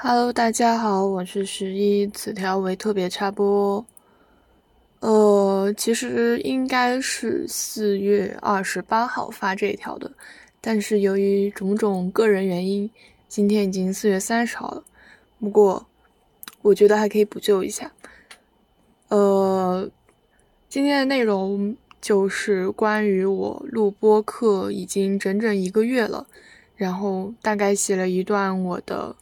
Hello，大家好，我是十一，此条为特别插播。呃，其实应该是四月二十八号发这一条的，但是由于种种个人原因，今天已经四月三十号了。不过，我觉得还可以补救一下。呃，今天的内容就是关于我录播课已经整整一个月了，然后大概写了一段我的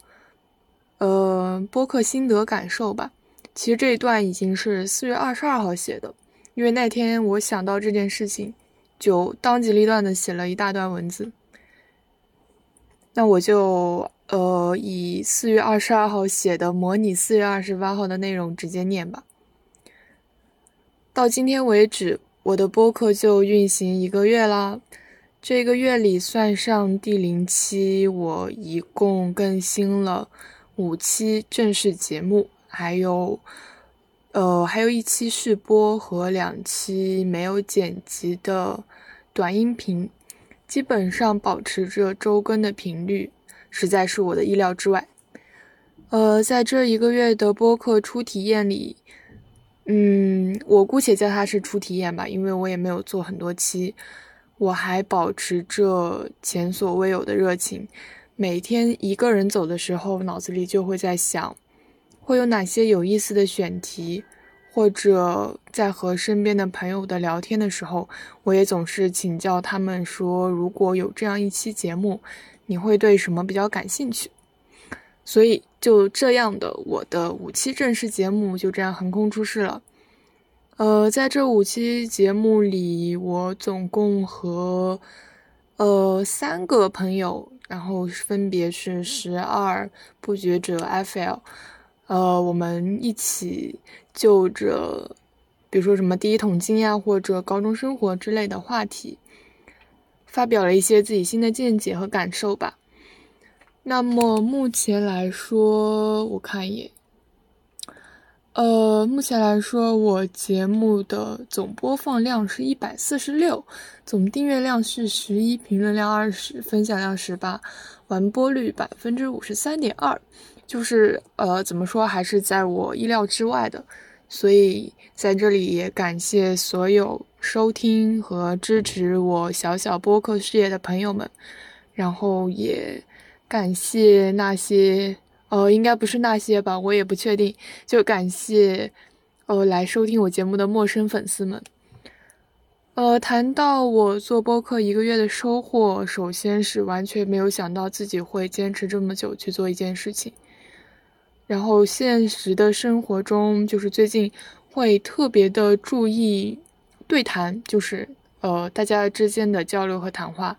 呃播客心得感受吧。其实这一段已经是四月二十二号写的，因为那天我想到这件事情，就当机立断的写了一大段文字。那我就呃以四月二十二号写的模拟四月二十八号的内容直接念吧。到今天为止，我的播客就运行一个月啦。这个月里算上第零期，我一共更新了五期正式节目。还有，呃，还有一期试播和两期没有剪辑的短音频，基本上保持着周更的频率，实在是我的意料之外。呃，在这一个月的播客初体验里，嗯，我姑且叫它是初体验吧，因为我也没有做很多期，我还保持着前所未有的热情。每天一个人走的时候，脑子里就会在想。会有哪些有意思的选题，或者在和身边的朋友的聊天的时候，我也总是请教他们说，如果有这样一期节目，你会对什么比较感兴趣？所以就这样的，我的五期正式节目就这样横空出世了。呃，在这五期节目里，我总共和呃三个朋友，然后分别是十二不觉者 FL。呃，我们一起就着，比如说什么第一桶金呀，或者高中生活之类的话题，发表了一些自己新的见解和感受吧。那么目前来说，我看一眼，呃，目前来说，我节目的总播放量是一百四十六，总订阅量是十一，评论量二十，分享量十八，完播率百分之五十三点二。就是呃，怎么说，还是在我意料之外的，所以在这里也感谢所有收听和支持我小小播客事业的朋友们，然后也感谢那些呃，应该不是那些吧，我也不确定，就感谢呃来收听我节目的陌生粉丝们。呃，谈到我做播客一个月的收获，首先是完全没有想到自己会坚持这么久去做一件事情。然后现实的生活中，就是最近会特别的注意对谈，就是呃大家之间的交流和谈话。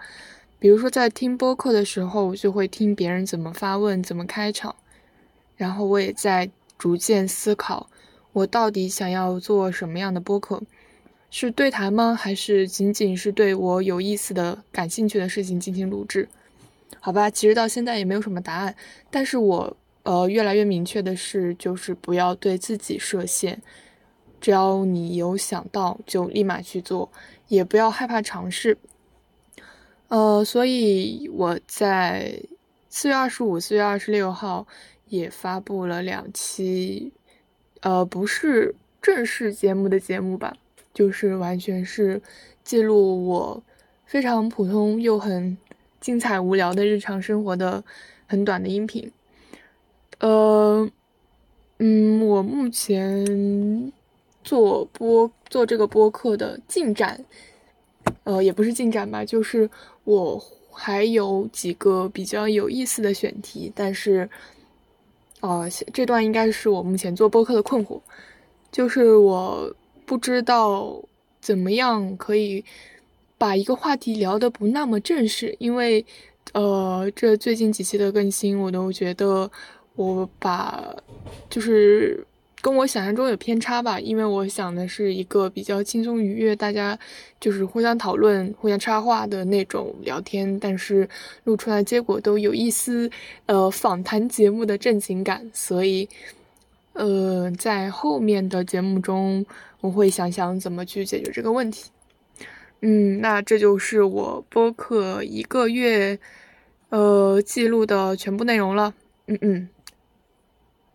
比如说在听播客的时候，我就会听别人怎么发问、怎么开场。然后我也在逐渐思考，我到底想要做什么样的播客？是对谈吗？还是仅仅是对我有意思的、感兴趣的事情进行录制？好吧，其实到现在也没有什么答案，但是我。呃，越来越明确的是，就是不要对自己设限，只要你有想到，就立马去做，也不要害怕尝试。呃，所以我在四月二十五、四月二十六号也发布了两期，呃，不是正式节目的节目吧，就是完全是记录我非常普通又很精彩无聊的日常生活的很短的音频。呃，嗯，我目前做播做这个播客的进展，呃，也不是进展吧，就是我还有几个比较有意思的选题，但是，呃，这段应该是我目前做播客的困惑，就是我不知道怎么样可以把一个话题聊得不那么正式，因为，呃，这最近几期的更新，我都觉得。我把就是跟我想象中有偏差吧，因为我想的是一个比较轻松愉悦，大家就是互相讨论、互相插话的那种聊天，但是录出来结果都有一丝呃访谈节目的正经感，所以呃在后面的节目中我会想想怎么去解决这个问题。嗯，那这就是我播客一个月呃记录的全部内容了。嗯嗯。